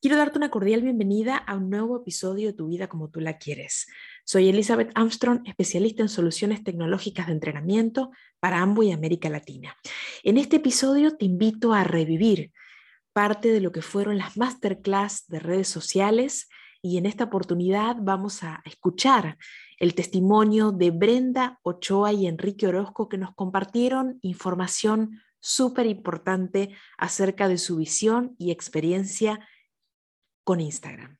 Quiero darte una cordial bienvenida a un nuevo episodio de Tu vida como tú la quieres. Soy Elizabeth Armstrong, especialista en soluciones tecnológicas de entrenamiento para Amway y América Latina. En este episodio te invito a revivir parte de lo que fueron las masterclass de redes sociales y en esta oportunidad vamos a escuchar el testimonio de Brenda Ochoa y Enrique Orozco que nos compartieron información súper importante acerca de su visión y experiencia con Instagram.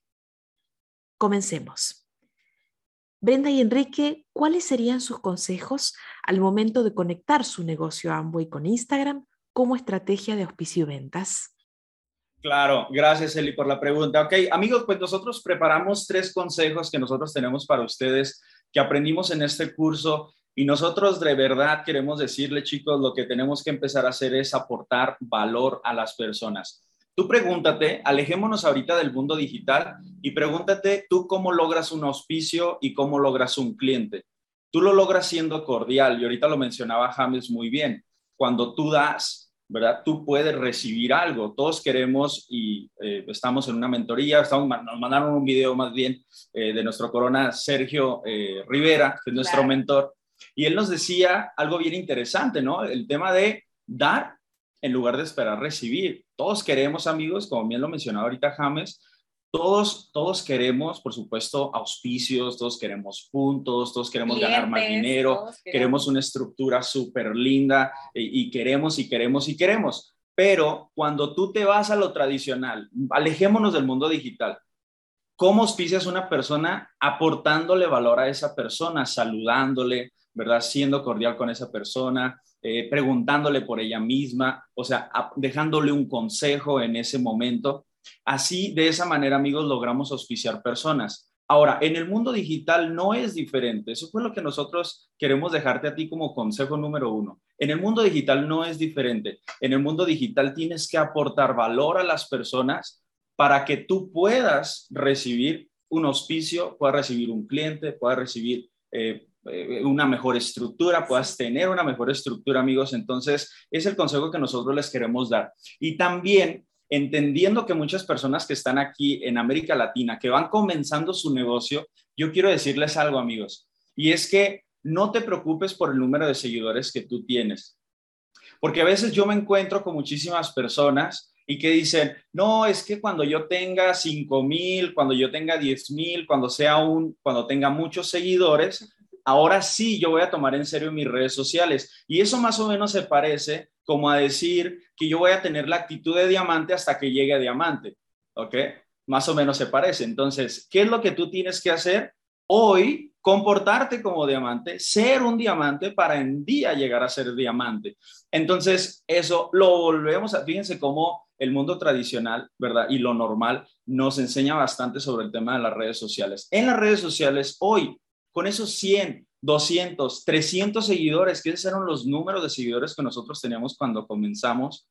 Comencemos. Brenda y Enrique, ¿cuáles serían sus consejos al momento de conectar su negocio Amway con Instagram como estrategia de auspicio y ventas? Claro, gracias Eli por la pregunta. Ok, amigos, pues nosotros preparamos tres consejos que nosotros tenemos para ustedes que aprendimos en este curso y nosotros de verdad queremos decirle chicos, lo que tenemos que empezar a hacer es aportar valor a las personas. Tú pregúntate, alejémonos ahorita del mundo digital y pregúntate tú cómo logras un auspicio y cómo logras un cliente. Tú lo logras siendo cordial y ahorita lo mencionaba James muy bien. Cuando tú das, ¿verdad? Tú puedes recibir algo. Todos queremos y eh, estamos en una mentoría, estamos, nos mandaron un video más bien eh, de nuestro corona Sergio eh, Rivera, que es nuestro mentor, y él nos decía algo bien interesante, ¿no? El tema de dar en lugar de esperar recibir. Todos queremos, amigos, como bien lo mencionaba ahorita James, todos, todos queremos, por supuesto, auspicios, todos queremos puntos, todos queremos ganar más dinero, queremos. una estructura súper linda y, y queremos y queremos y queremos. Pero cuando tú te vas a lo tradicional, alejémonos del mundo digital. ¿Cómo auspicias a una persona aportándole valor a esa persona, saludándole, ¿verdad? Siendo cordial con esa persona, eh, preguntándole por ella misma, o sea, dejándole un consejo en ese momento. Así, de esa manera, amigos, logramos auspiciar personas. Ahora, en el mundo digital no es diferente. Eso fue lo que nosotros queremos dejarte a ti como consejo número uno. En el mundo digital no es diferente. En el mundo digital tienes que aportar valor a las personas para que tú puedas recibir un auspicio, puedas recibir un cliente, puedas recibir eh, una mejor estructura, puedas tener una mejor estructura, amigos. Entonces, es el consejo que nosotros les queremos dar. Y también entendiendo que muchas personas que están aquí en América Latina, que van comenzando su negocio, yo quiero decirles algo, amigos, y es que no te preocupes por el número de seguidores que tú tienes. Porque a veces yo me encuentro con muchísimas personas y que dicen, no, es que cuando yo tenga 5 mil, cuando yo tenga 10 mil, cuando sea un, cuando tenga muchos seguidores, ahora sí yo voy a tomar en serio mis redes sociales. Y eso más o menos se parece como a decir que yo voy a tener la actitud de diamante hasta que llegue a diamante. ¿Ok? Más o menos se parece. Entonces, ¿qué es lo que tú tienes que hacer? Hoy, comportarte como diamante, ser un diamante para en día llegar a ser diamante. Entonces, eso lo volvemos a, fíjense cómo el mundo tradicional, ¿verdad? Y lo normal nos enseña bastante sobre el tema de las redes sociales. En las redes sociales, hoy con esos 100, 200, 300 seguidores, que esos eran los números de seguidores que nosotros teníamos cuando comenzamos,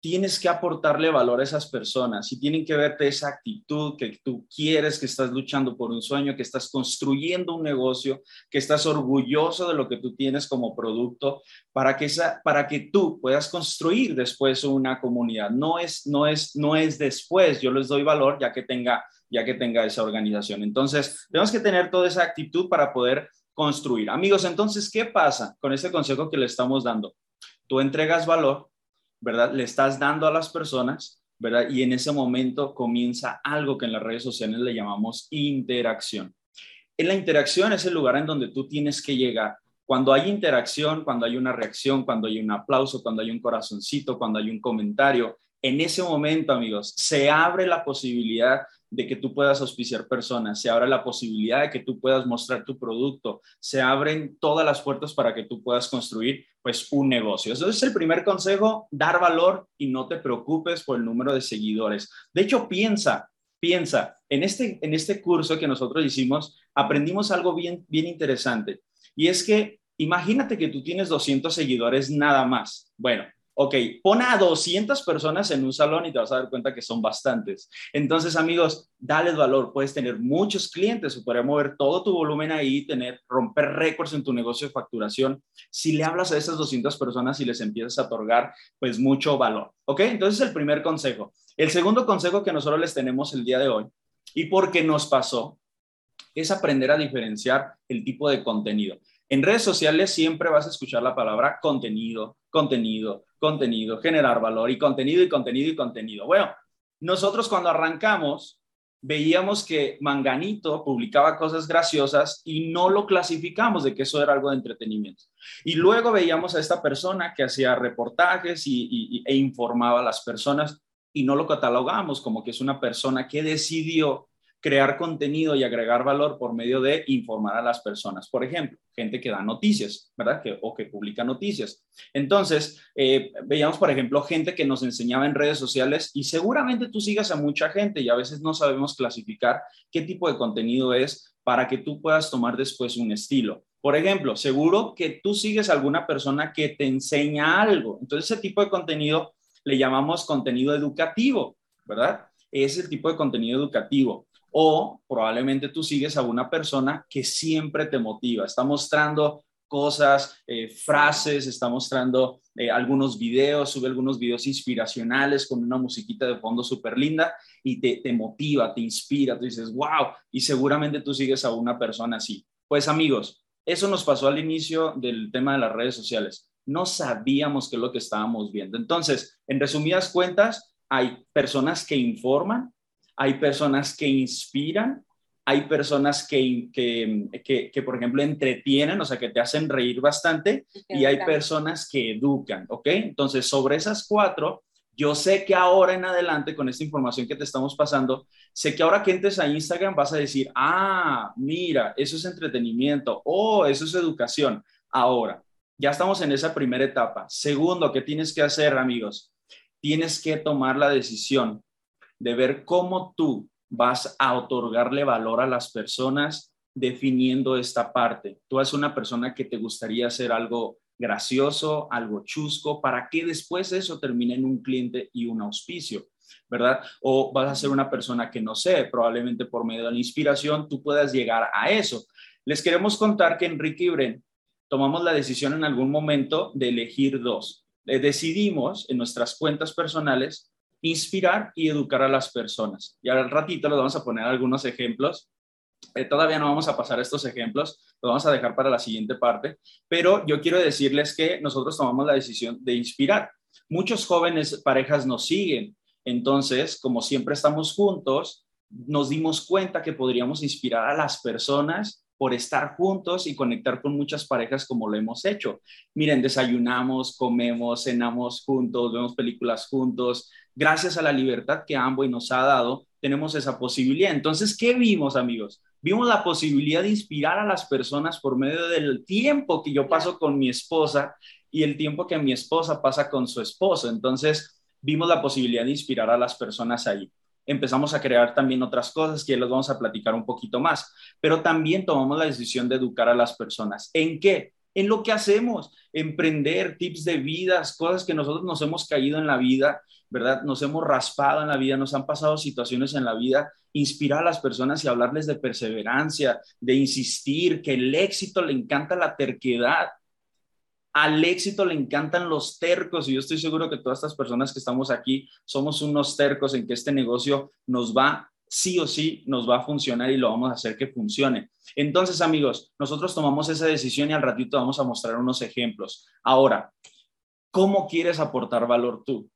tienes que aportarle valor a esas personas y tienen que verte esa actitud que tú quieres, que estás luchando por un sueño, que estás construyendo un negocio, que estás orgulloso de lo que tú tienes como producto para que esa para que tú puedas construir después una comunidad. No es no es no es después, yo les doy valor ya que tenga ya que tenga esa organización. Entonces, tenemos que tener toda esa actitud para poder construir. Amigos, entonces, ¿qué pasa con este consejo que le estamos dando? Tú entregas valor, ¿verdad? Le estás dando a las personas, ¿verdad? Y en ese momento comienza algo que en las redes sociales le llamamos interacción. En la interacción es el lugar en donde tú tienes que llegar. Cuando hay interacción, cuando hay una reacción, cuando hay un aplauso, cuando hay un corazoncito, cuando hay un comentario, en ese momento, amigos, se abre la posibilidad de que tú puedas auspiciar personas, se abre la posibilidad de que tú puedas mostrar tu producto, se abren todas las puertas para que tú puedas construir pues un negocio. Eso es el primer consejo, dar valor y no te preocupes por el número de seguidores. De hecho, piensa, Piensa, en este, en este curso que nosotros hicimos, aprendimos algo bien, bien interesante. Y es que imagínate que tú tienes 200 seguidores nada más. Bueno, ok, pon a 200 personas en un salón y te vas a dar cuenta que son bastantes. Entonces, amigos, dale valor. Puedes tener muchos clientes o podrías mover todo tu volumen ahí, tener, romper récords en tu negocio de facturación. Si le hablas a esas 200 personas y les empiezas a otorgar, pues mucho valor. Ok, entonces el primer consejo. El segundo consejo que nosotros les tenemos el día de hoy y porque nos pasó es aprender a diferenciar el tipo de contenido. En redes sociales siempre vas a escuchar la palabra contenido, contenido, contenido, generar valor y contenido y contenido y contenido. Bueno, nosotros cuando arrancamos veíamos que Manganito publicaba cosas graciosas y no lo clasificamos de que eso era algo de entretenimiento. Y luego veíamos a esta persona que hacía reportajes y, e informaba a las personas y no lo catalogamos como que es una persona que decidió crear contenido y agregar valor por medio de informar a las personas. Por ejemplo, gente que da noticias, ¿verdad? Que, o que publica noticias. Entonces, eh, veíamos, por ejemplo, gente que nos enseñaba en redes sociales y seguramente tú sigas a mucha gente y a veces no sabemos clasificar qué tipo de contenido es para que tú puedas tomar después un estilo. Por ejemplo, seguro que tú sigues a alguna persona que te enseña algo. Entonces, ese tipo de contenido le llamamos contenido educativo, ¿verdad? Es el tipo de contenido educativo. O probablemente tú sigues a una persona que siempre te motiva, está mostrando cosas, eh, frases, está mostrando eh, algunos videos, sube algunos videos inspiracionales con una musiquita de fondo súper linda y te, te motiva, te inspira, tú dices, wow, y seguramente tú sigues a una persona así. Pues amigos, eso nos pasó al inicio del tema de las redes sociales no sabíamos qué es lo que estábamos viendo. Entonces, en resumidas cuentas, hay personas que informan, hay personas que inspiran, hay personas que, que, por ejemplo, entretienen, o sea, que te hacen reír bastante, y hay personas que educan, ¿ok? Entonces, sobre esas cuatro, yo sé que ahora en adelante, con esta información que te estamos pasando, sé que ahora que entres a Instagram vas a decir, ah, mira, eso es entretenimiento, oh, eso es educación. Ahora, ya estamos en esa primera etapa. Segundo, ¿qué tienes que hacer, amigos? Tienes que tomar la decisión de ver cómo tú vas a otorgarle valor a las personas definiendo esta parte. Tú eres una persona que te gustaría hacer algo gracioso, algo chusco, para que después eso termine en un cliente y un auspicio, ¿verdad? O vas a ser una persona que no sé, probablemente por medio de la inspiración tú puedas llegar a eso. Les queremos contar que Enrique Ibren tomamos la decisión en algún momento de elegir dos. Eh, decidimos en nuestras cuentas personales inspirar y educar a las personas. Y al ratito les vamos a poner algunos ejemplos. Eh, todavía no vamos a pasar estos ejemplos, los vamos a dejar para la siguiente parte, pero yo quiero decirles que nosotros tomamos la decisión de inspirar. Muchos jóvenes parejas nos siguen, entonces, como siempre estamos juntos, nos dimos cuenta que podríamos inspirar a las personas por estar juntos y conectar con muchas parejas como lo hemos hecho. Miren, desayunamos, comemos, cenamos juntos, vemos películas juntos. Gracias a la libertad que Amway nos ha dado, tenemos esa posibilidad. Entonces, ¿qué vimos, amigos? Vimos la posibilidad de inspirar a las personas por medio del tiempo que yo paso con mi esposa y el tiempo que mi esposa pasa con su esposo. Entonces, vimos la posibilidad de inspirar a las personas ahí empezamos a crear también otras cosas que les vamos a platicar un poquito más, pero también tomamos la decisión de educar a las personas. ¿En qué? En lo que hacemos, emprender, tips de vidas, cosas que nosotros nos hemos caído en la vida, ¿verdad? Nos hemos raspado en la vida, nos han pasado situaciones en la vida, inspirar a las personas y hablarles de perseverancia, de insistir, que el éxito le encanta la terquedad, al éxito le encantan los tercos y yo estoy seguro que todas estas personas que estamos aquí somos unos tercos en que este negocio nos va, sí o sí, nos va a funcionar y lo vamos a hacer que funcione. Entonces, amigos, nosotros tomamos esa decisión y al ratito vamos a mostrar unos ejemplos. Ahora, ¿cómo quieres aportar valor tú?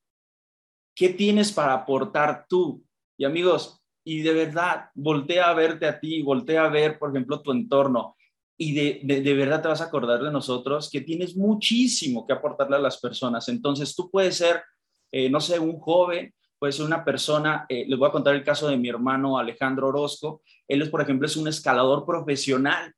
¿Qué tienes para aportar tú? Y amigos, y de verdad, voltea a verte a ti, voltea a ver, por ejemplo, tu entorno y de, verdad te vas a acordar de nosotros que tienes muchísimo que aportarle a las personas. Entonces tú puedes ser, eh, no sé, un joven, puedes ser una persona, eh, les voy a contar el caso de mi hermano Alejandro Orozco, él es, por ejemplo, es un escalador profesional.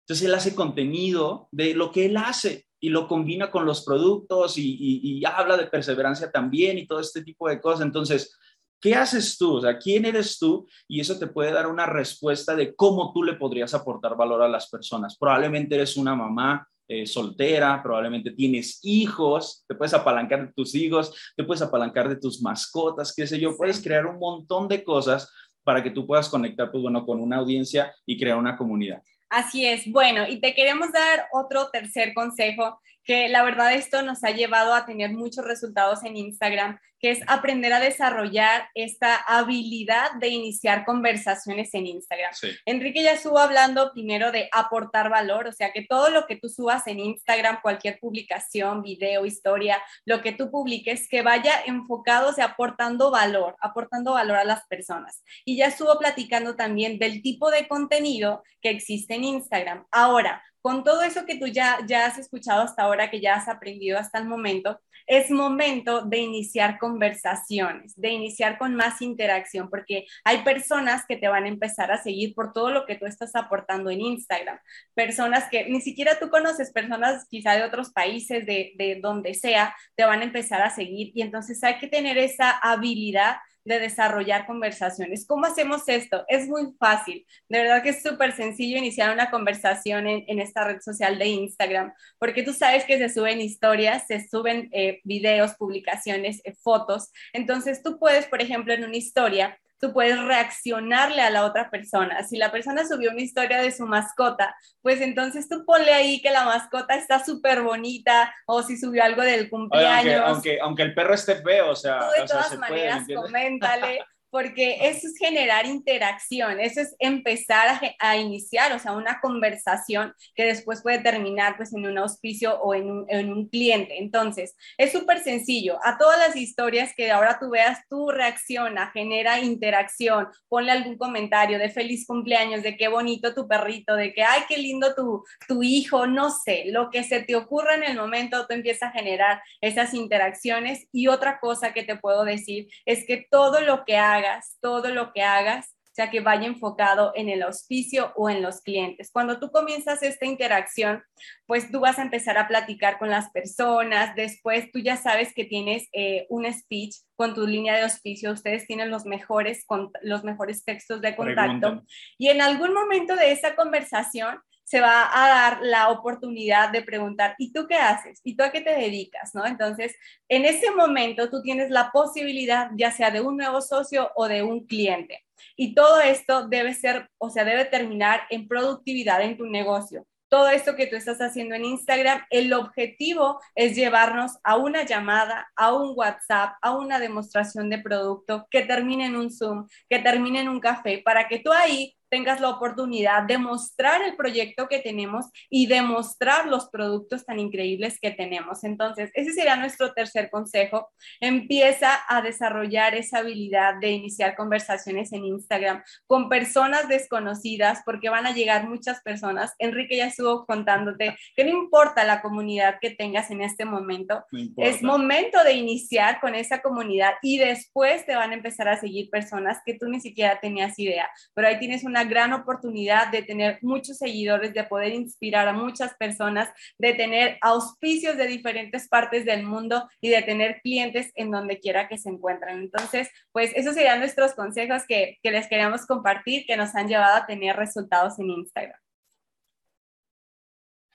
Entonces él hace contenido de lo que él hace y lo combina con los productos y, y habla de perseverancia también y todo este tipo de cosas. Entonces, ¿Qué haces tú? O sea, ¿quién eres tú? Y eso te puede dar una respuesta de cómo tú le podrías aportar valor a las personas. Probablemente eres una mamá eh, soltera, probablemente tienes hijos, te puedes apalancar de tus hijos, te puedes apalancar de tus mascotas, qué sé yo, puedes crear un montón de cosas para que tú puedas conectar, pues bueno, con una audiencia y crear una comunidad. Así es. Bueno, y te queremos dar otro tercer consejo que la verdad esto nos ha llevado a tener muchos resultados en Instagram, que es aprender a desarrollar esta habilidad de iniciar conversaciones en Instagram. Enrique ya estuvo hablando primero de aportar valor, o sea, que todo lo que tú subas en Instagram, cualquier publicación, video, historia, lo que tú publiques, que vaya enfocado, o sea, aportando valor, aportando valor a las personas. Y ya estuvo platicando también del tipo de contenido que existe en Instagram. Ahora, con todo eso que tú ya, ya has escuchado hasta ahora, que ya has aprendido hasta el momento, es momento de iniciar conversaciones, de iniciar con más interacción, porque hay personas que te van a empezar a seguir por todo lo que tú estás aportando en Instagram, personas que ni siquiera tú conoces, personas quizá de otros países, de, de donde sea, te van a empezar a seguir. Y entonces hay que tener esa habilidad de desarrollar conversaciones. ¿Cómo hacemos esto? Es muy fácil. De verdad que es súper sencillo iniciar una conversación en, esta red social de Instagram, porque tú sabes que se suben historias, se suben eh, videos, publicaciones, eh, fotos. Entonces tú puedes, por ejemplo, en una historia, tú puedes reaccionarle a la otra persona. Si la persona subió una historia de su mascota, pues entonces tú ponle ahí que la mascota está súper bonita o si subió algo del cumpleaños. aunque, aunque, el perro esté feo, o sea. Tú de todas maneras, coméntale. porque eso es generar interacción, eso es empezar a, iniciar, o sea, una conversación que después puede terminar pues en un auspicio o en un, en un cliente. Entonces, es súper sencillo. A todas las historias que ahora tú veas, tú reacciona, genera interacción, ponle algún comentario de feliz cumpleaños, de qué bonito tu perrito, de que, ay, qué lindo tu, tu hijo, no sé, lo que se te ocurra en el momento, tú empiezas a generar esas interacciones. Y otra cosa que te puedo decir es que todo lo que hagas, todo lo que hagas, sea que vaya enfocado en el auspicio o en los clientes. Cuando tú comienzas esta interacción, pues tú vas a empezar a platicar con las personas, después tú ya sabes que tienes eh, un speech con tu línea de auspicio, ustedes tienen los mejores, los mejores textos de contacto y en algún momento de esa conversación se va a dar la oportunidad de preguntar, ¿y tú qué haces? ¿Y tú a qué te dedicas? ¿No? Entonces, en ese momento tú tienes la posibilidad ya sea de un nuevo socio o de un cliente. Y todo esto debe ser, o sea, debe terminar en productividad en tu negocio. Todo esto que tú estás haciendo en Instagram, el objetivo es llevarnos a una llamada, a un WhatsApp, a una demostración de producto que termine en un Zoom, que termine en un café, para que tú ahí tengas la oportunidad de mostrar el proyecto que tenemos y demostrar los productos tan increíbles que tenemos. Entonces, ese sería nuestro tercer consejo. Empieza a desarrollar esa habilidad de iniciar conversaciones en Instagram con personas desconocidas porque van a llegar muchas personas. Enrique ya estuvo contándote que no importa la comunidad que tengas en este momento, es momento de iniciar con esa comunidad y después te van a empezar a seguir personas que tú ni siquiera tenías idea, pero ahí tienes gran oportunidad de tener muchos seguidores, de poder inspirar a muchas personas, de tener auspicios de diferentes partes del mundo y de tener clientes en donde quiera que se encuentren. Entonces, pues esos serían nuestros consejos que, que les queríamos compartir que nos han llevado a tener resultados en Instagram.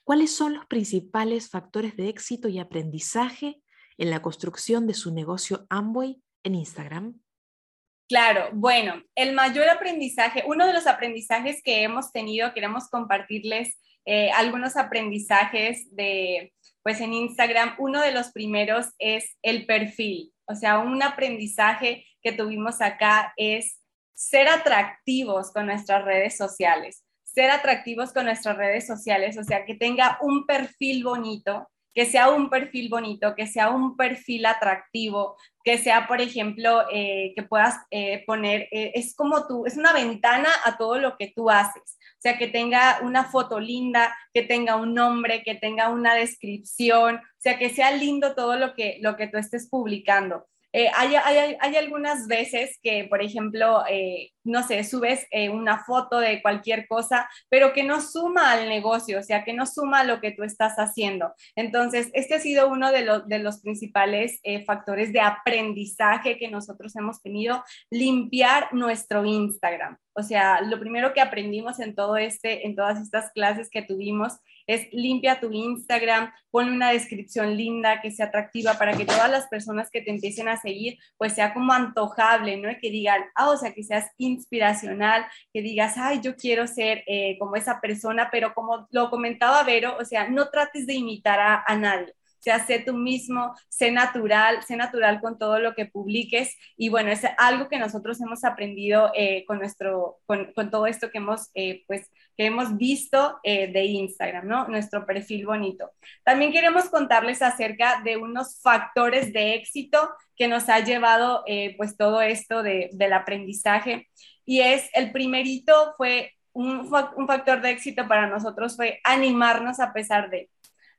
¿Cuáles son los principales factores de éxito y aprendizaje en la construcción de su negocio Amway en Instagram? Claro, bueno, el mayor aprendizaje, uno de los aprendizajes que hemos tenido, queremos compartirles eh, algunos aprendizajes de, pues en Instagram, uno de los primeros es el perfil, o sea, un aprendizaje que tuvimos acá es ser atractivos con nuestras redes sociales, ser atractivos con nuestras redes sociales, o sea, que tenga un perfil bonito, que sea un perfil bonito, que sea un perfil atractivo, que sea, por ejemplo, eh, que puedas eh, poner, eh, es como tú, es una ventana a todo lo que tú haces. O sea, que tenga una foto linda, que tenga un nombre, que tenga una descripción, o sea, que sea lindo todo lo que, lo que tú estés publicando. Eh, hay, algunas veces que, por ejemplo, eh, no sé, subes eh, una foto de cualquier cosa, pero que no suma al negocio, o sea, que no suma a lo que tú estás haciendo. Entonces, este ha sido uno de, de los principales factores de aprendizaje que nosotros hemos tenido, limpiar nuestro Instagram. O sea, lo primero que aprendimos en todo este, en todas estas clases que tuvimos es limpia tu Instagram, ponle una descripción linda, que sea atractiva para que todas las personas que te empiecen a seguir, pues sea como antojable, ¿no? Que digan, ah, o sea, que seas inspiracional, que digas, ay, yo quiero ser eh, como esa persona, pero como lo comentaba Vero, o sea, no trates de imitar a, a nadie sea, sé tú mismo, sé natural, sé natural con todo lo que publiques. Y bueno, es algo que nosotros hemos aprendido eh, con, nuestro, con, con, todo esto que hemos, eh, pues, que hemos visto eh, de Instagram, ¿no? Nuestro perfil bonito. También queremos contarles acerca de unos factores de éxito que nos ha llevado, pues, todo esto de, del aprendizaje. Y es, el primerito fue un, un factor de éxito para nosotros fue animarnos a pesar de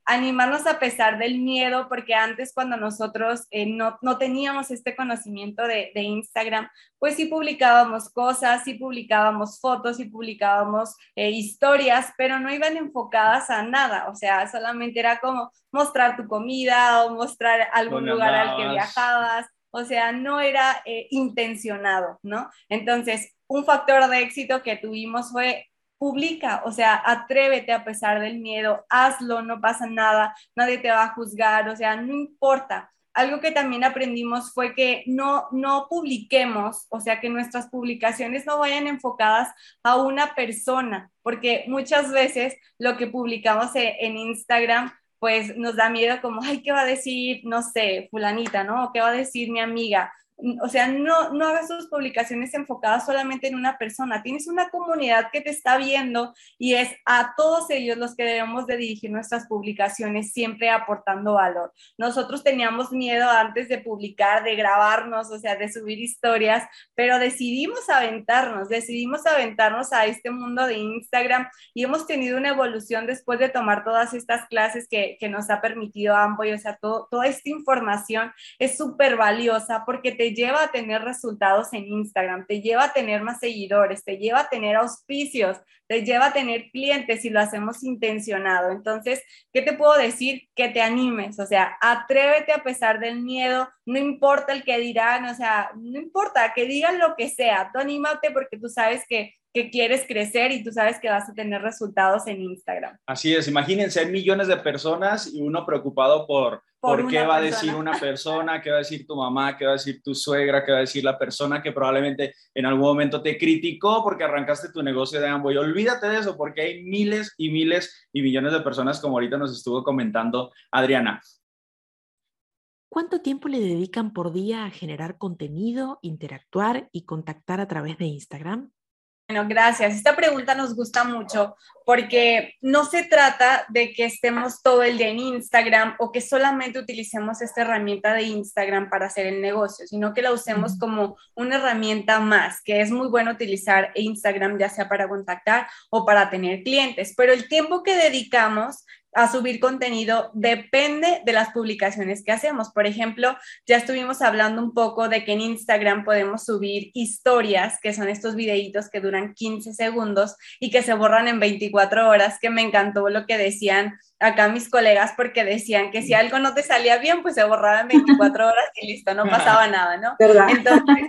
animarnos a pesar del miedo, porque antes cuando nosotros eh, no, no, teníamos este conocimiento de, de, Instagram, pues sí publicábamos cosas, sí publicábamos fotos, sí publicábamos eh, historias, pero no iban enfocadas a nada, o sea, solamente era como mostrar tu comida o mostrar algún lugar al que viajabas, o sea, no era eh, intencionado, ¿no? Entonces, un factor de éxito que tuvimos fue publica, o sea, atrévete a pesar del miedo, hazlo, no pasa nada, nadie te va a juzgar, o sea, no importa. Algo que también aprendimos fue que no, no publiquemos, o sea, que nuestras publicaciones no vayan enfocadas a una persona, porque muchas veces lo que publicamos e, en Instagram pues nos da miedo como, ay, ¿qué va a decir, no sé, fulanita, ¿no? ¿Qué va a decir mi amiga? O sea, no, no hagas tus publicaciones enfocadas solamente en una persona, tienes una comunidad que te está viendo y es a todos ellos los que debemos de dirigir nuestras publicaciones, siempre aportando valor. Nosotros teníamos miedo antes de publicar, de grabarnos, o sea, de subir historias, pero decidimos aventarnos, decidimos aventarnos a este mundo de Instagram y hemos tenido una evolución después de tomar todas estas clases que, que nos ha permitido Amboy, o sea, todo, toda esta información es súper valiosa porque te lleva a tener resultados en Instagram, te lleva a tener más seguidores, te lleva a tener auspicios, te lleva a tener clientes y lo hacemos intencionado. Entonces, ¿qué te puedo decir? Que te animes, o sea, atrévete a pesar del miedo, no importa el que dirán, o sea, no importa que digan lo que sea, tú anímate porque tú sabes que que quieres crecer y tú sabes que vas a tener resultados en Instagram. Así es, imagínense millones de personas y uno preocupado por, por, qué va a decir una persona, qué va a decir tu mamá, qué va a decir tu suegra, qué va a decir la persona que probablemente en algún momento te criticó porque arrancaste tu negocio de Amway. Olvídate de eso porque hay miles y miles y millones de personas como ahorita nos estuvo comentando Adriana. ¿Cuánto tiempo le dedican por día a generar contenido, interactuar y contactar a través de Instagram? Bueno, gracias. Esta pregunta nos gusta mucho porque no se trata de que estemos todo el día en Instagram o que solamente utilicemos esta herramienta de Instagram para hacer el negocio, sino que la usemos como una herramienta más, que es muy bueno utilizar Instagram ya sea para contactar o para tener clientes, pero el tiempo que dedicamos a subir contenido depende de las publicaciones que hacemos. Por ejemplo, ya estuvimos hablando un poco de que en Instagram podemos subir historias, que son estos videitos que duran 15 segundos y que se borran en 24 horas, que me encantó lo que decían acá mis colegas porque decían que si algo no te salía bien, pues se borraba en 24 horas y listo, no pasaba nada, ¿no? Entonces,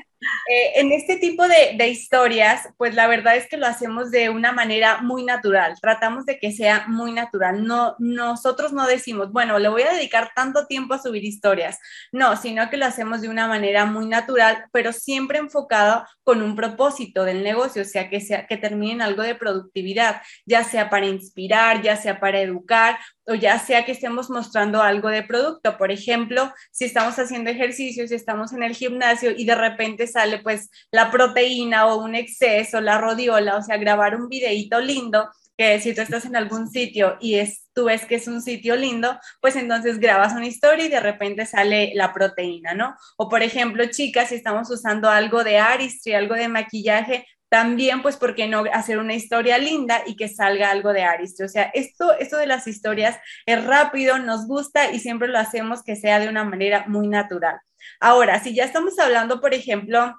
eh, en este tipo de, historias, pues la verdad es que lo hacemos de una manera muy natural, tratamos de que sea muy natural, no, nosotros no decimos, bueno, le voy a dedicar tanto tiempo a subir historias, no, sino que lo hacemos de una manera muy natural, pero siempre enfocado con un propósito del negocio, o sea, que, sea, que termine algo de productividad, ya sea para inspirar, ya sea para educar o ya sea que estemos mostrando algo de producto. Por ejemplo, si estamos haciendo ejercicios, si estamos en el gimnasio y de repente sale pues la proteína o un exceso, la rodiola, o sea, grabar un videíto lindo que si tú estás en algún sitio y es, tú ves que es un sitio lindo, pues entonces grabas una historia y de repente sale la proteína, ¿no? O por ejemplo, chicas, si estamos usando algo de aristry, algo de maquillaje, también, pues, ¿por qué no hacer una historia linda y que salga algo de Aristide? O sea, esto, esto de las historias es rápido, nos gusta y siempre lo hacemos que sea de una manera muy natural. Ahora, si ya estamos hablando, por ejemplo,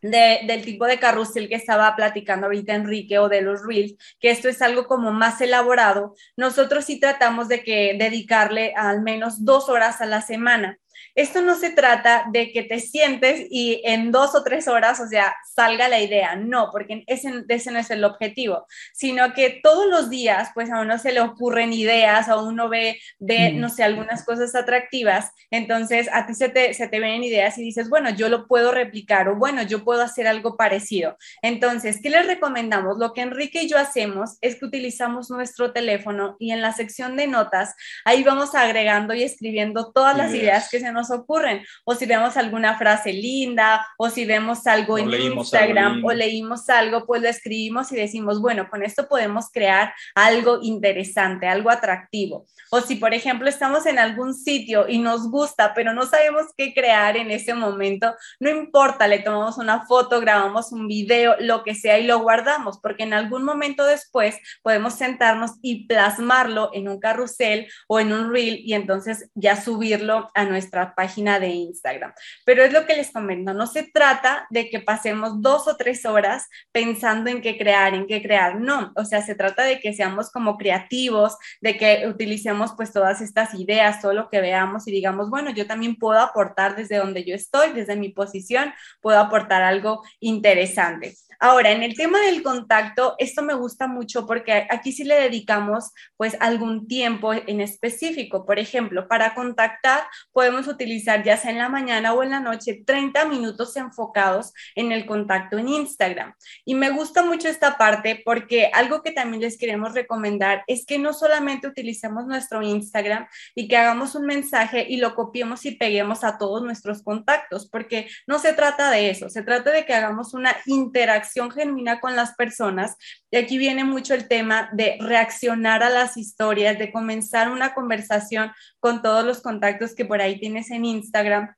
del tipo de carrusel que estaba platicando ahorita Enrique o de los reels, que esto es algo como más elaborado, nosotros sí tratamos de que dedicarle al menos dos horas a la semana. Esto no se trata de que te sientes y en dos o tres horas, o sea, salga la idea, no, porque ese, ese no es el objetivo, sino que todos los días, pues a uno se le ocurren ideas, a uno ve, ve no sé, algunas cosas atractivas, entonces a ti se te, se te vienen ideas y dices, bueno, yo lo puedo replicar o bueno, yo puedo hacer algo parecido. Entonces, ¿qué les recomendamos? Lo que Enrique y yo hacemos es que utilizamos nuestro teléfono y en la sección de notas, ahí vamos agregando y escribiendo todas las ideas que se nos ocurren. O si vemos alguna frase linda, o si vemos algo en Instagram, o leímos algo, pues lo escribimos y decimos, bueno, con esto podemos crear algo interesante, algo atractivo. O si, por ejemplo, estamos en algún sitio y nos gusta, pero no sabemos qué crear en ese momento, no importa, le tomamos una foto, grabamos un video, lo que sea y lo guardamos, porque en algún momento después podemos sentarnos y plasmarlo en un carrusel o en un reel y entonces ya subirlo a nuestra página de Instagram. Pero es lo que les comento, no se trata de que pasemos dos o tres horas pensando en qué crear, en qué crear, no, o sea, se trata de que seamos como creativos, de que utilicemos pues todas estas ideas, todo lo que veamos y digamos, bueno, yo también puedo aportar desde donde yo estoy, desde mi posición, puedo aportar algo interesante. Ahora, en el tema del contacto, esto me gusta mucho porque aquí sí le dedicamos pues algún tiempo en específico. Por ejemplo, para contactar podemos utilizar ya sea en la mañana o en la noche 30 minutos enfocados en el contacto en Instagram. Y me gusta mucho esta parte porque algo que también les queremos recomendar es que no solamente utilicemos nuestro Instagram y que hagamos un mensaje y lo copiemos y peguemos a todos nuestros contactos, porque no se trata de eso, se trata de que hagamos una interacción genuina con las personas. Y aquí viene mucho el tema de reaccionar a las historias, de comenzar una conversación con todos los contactos que por ahí tienes en Instagram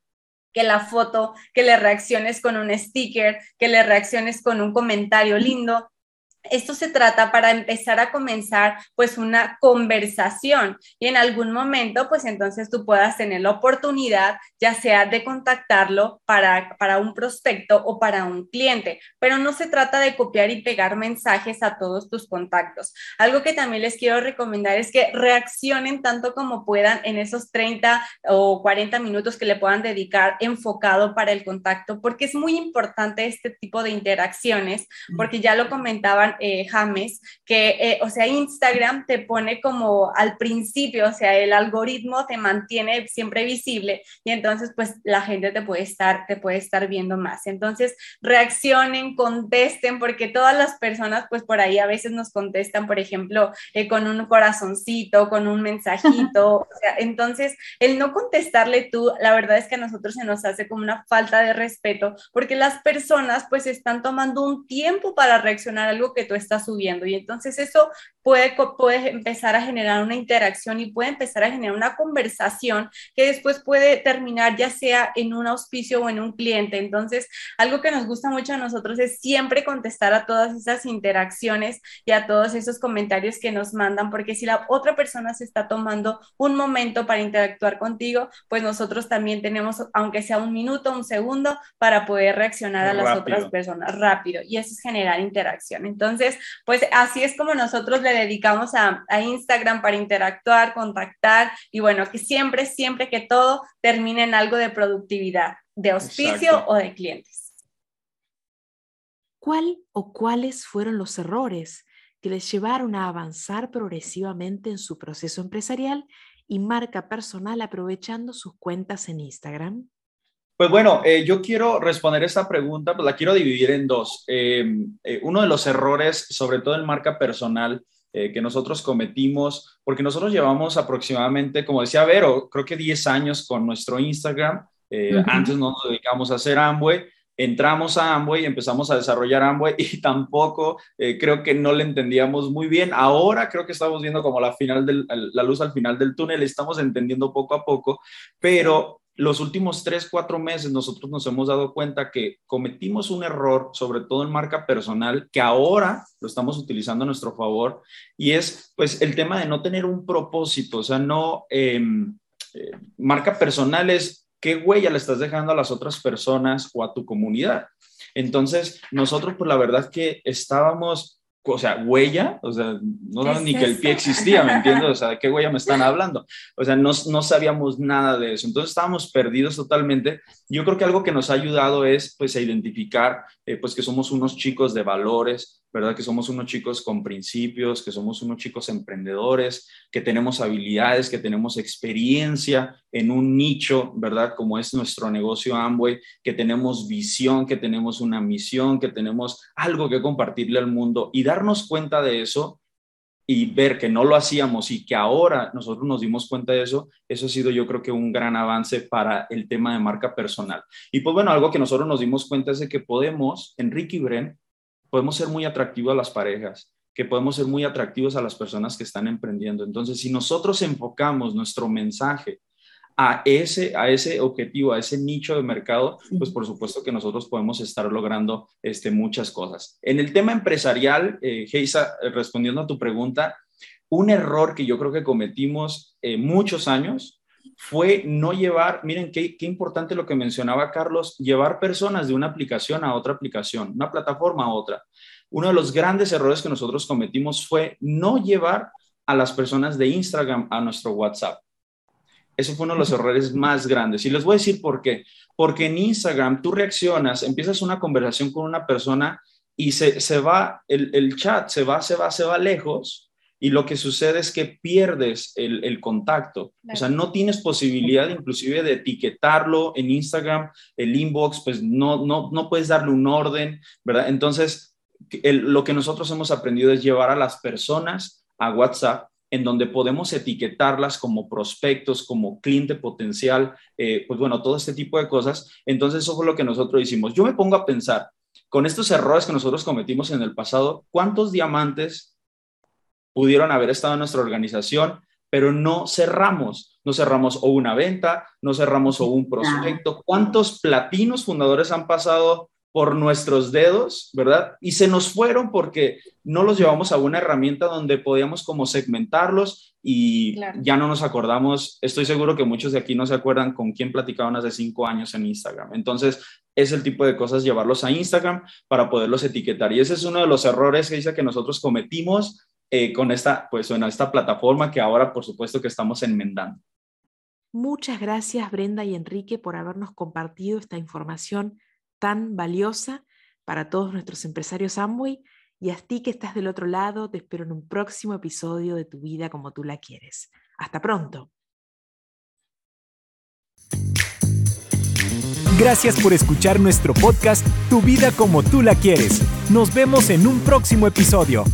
que la foto, que le reacciones con un sticker, que le reacciones con un comentario lindo, esto se trata para empezar a comenzar pues una conversación. Y en algún momento pues entonces tú puedas tener la oportunidad ya sea de contactarlo para, para un prospecto o para un cliente, pero no se trata de copiar y pegar mensajes a todos tus contactos. Algo que también les quiero recomendar es que reaccionen tanto como puedan en esos 30 o 40 minutos que le puedan dedicar enfocado para el contacto, porque es muy importante este tipo de interacciones, porque ya lo comentaban eh, James, que, eh, o sea, Instagram te pone como al principio, o sea, el algoritmo te mantiene siempre visible y entonces pues la gente te puede estar, te puede estar viendo más. Entonces, reaccionen, contesten, porque todas las personas pues por ahí a veces nos contestan, por ejemplo, eh, con un corazoncito, con un mensajito, o sea, entonces el no contestarle tú, la verdad es que a nosotros se nos hace como una falta de respeto, porque las personas pues están tomando un tiempo para reaccionar a algo que tú estás subiendo. Y entonces eso puede, puede empezar a generar una interacción y puede empezar a generar una conversación que después puede terminar ya sea en un auspicio o en un cliente. Entonces, algo que nos gusta mucho a nosotros es siempre contestar a todas esas interacciones y a todos esos comentarios que nos mandan, porque si la otra persona se está tomando un momento para interactuar contigo, pues nosotros también tenemos, aunque sea un minuto, un segundo, para poder reaccionar a las otras personas rápido. Y eso es generar interacción. Entonces, entonces, pues así es como nosotros le dedicamos a, Instagram para interactuar, contactar y bueno, que siempre, siempre que todo termine en algo de productividad, de auspicio o de clientes. ¿Cuál o cuáles fueron los errores que les llevaron a avanzar progresivamente en su proceso empresarial y marca personal aprovechando sus cuentas en Instagram? Pues bueno, eh, yo quiero responder esta pregunta, pues la quiero dividir en dos. Em, eh, uno de los errores, sobre todo en marca personal, eh, que nosotros cometimos, porque nosotros llevamos aproximadamente, como decía Vero, creo que 10 años con nuestro Instagram. Antes no nos dedicamos a hacer Amway, entramos a Amway y empezamos a desarrollar Amway y tampoco creo que no le entendíamos muy bien. Ahora creo que estamos viendo como la, final del, la luz al final del túnel, estamos entendiendo poco a poco, pero los últimos tres, cuatro meses nosotros nos hemos dado cuenta que cometimos un error, sobre todo en marca personal, que ahora lo estamos utilizando a nuestro favor, y es pues el tema de no tener un propósito, o sea, no, em, eh, marca personal es ¿qué huella le estás dejando a las otras personas o a tu comunidad? Entonces, nosotros, pues la verdad que estábamos o sea, huella, o sea, no ni que el pie existía, ¿me entiendes? O sea, ¿de qué huella me están hablando? O sea, no, no sabíamos nada de eso. Entonces estábamos perdidos totalmente. Yo creo que algo que nos ha ayudado es, pues, a identificar, eh, pues, que somos unos chicos de valores, ¿verdad? Que somos unos chicos con principios, que somos unos chicos emprendedores, que tenemos habilidades, que tenemos experiencia en un nicho, ¿verdad? Como es nuestro negocio Amway, que tenemos visión, que tenemos una misión, que tenemos algo que compartirle al mundo y darnos cuenta de eso y ver que no lo hacíamos y que ahora nosotros nos dimos cuenta de eso, eso ha sido yo creo que un gran avance para el tema de marca personal. Y pues bueno, algo que nosotros nos dimos cuenta es de que podemos, Enrique y Bren, podemos ser muy atractivos a las parejas, que podemos ser muy atractivos a las personas que están emprendiendo. Entonces, si nosotros enfocamos nuestro mensaje a ese, a ese objetivo, a ese nicho de mercado, pues por supuesto que nosotros podemos estar logrando este, muchas cosas. En el tema empresarial, eh, Geisa, respondiendo a tu pregunta, un error que yo creo que cometimos eh, muchos años fue no llevar, miren qué, qué importante lo que mencionaba Carlos, llevar personas de una aplicación a otra aplicación, una plataforma a otra. Uno de los grandes errores que nosotros cometimos fue no llevar a las personas de Instagram a nuestro WhatsApp. Eso fue uno de los errores más grandes. Y les voy a decir por qué. Porque en Instagram tú reaccionas, empiezas una conversación con una persona y se, se va, el, el, chat se va, se va, se va lejos y lo que sucede es que pierdes el, contacto. O sea, no tienes posibilidad inclusive de etiquetarlo en Instagram, el inbox, pues no, no, no puedes darle un orden, ¿verdad? Entonces, lo que nosotros hemos aprendido es llevar a las personas a WhatsApp en donde podemos etiquetarlas como prospectos, como cliente potencial, eh, pues bueno, todo este tipo de cosas. Entonces, eso fue lo que nosotros hicimos. Yo me pongo a pensar, con estos errores que nosotros cometimos en el pasado, ¿cuántos diamantes pudieron haber estado en nuestra organización, pero no cerramos, no cerramos o una venta, no cerramos o un prospecto. ¿Cuántos platinos fundadores han pasado por nuestros dedos, verdad? Y se nos fueron porque no los llevamos a una herramienta donde podíamos como segmentarlos y ya no nos acordamos. Estoy seguro que muchos de aquí no se acuerdan con quién platicaban hace cinco años en Instagram. Entonces, es el tipo de cosas llevarlos a Instagram para poderlos etiquetar. Y ese es uno de los errores que dice que nosotros cometimos eh, con esta, pues, bueno, esta plataforma que ahora, por supuesto, que estamos enmendando. Muchas gracias, Brenda y Enrique, por habernos compartido esta información tan valiosa para todos nuestros empresarios Amway. Y a ti que estás del otro lado, te espero en un próximo episodio de Tu vida como tú la quieres. Hasta pronto. Gracias por escuchar nuestro podcast Tu vida como tú la quieres. Nos vemos en un próximo episodio.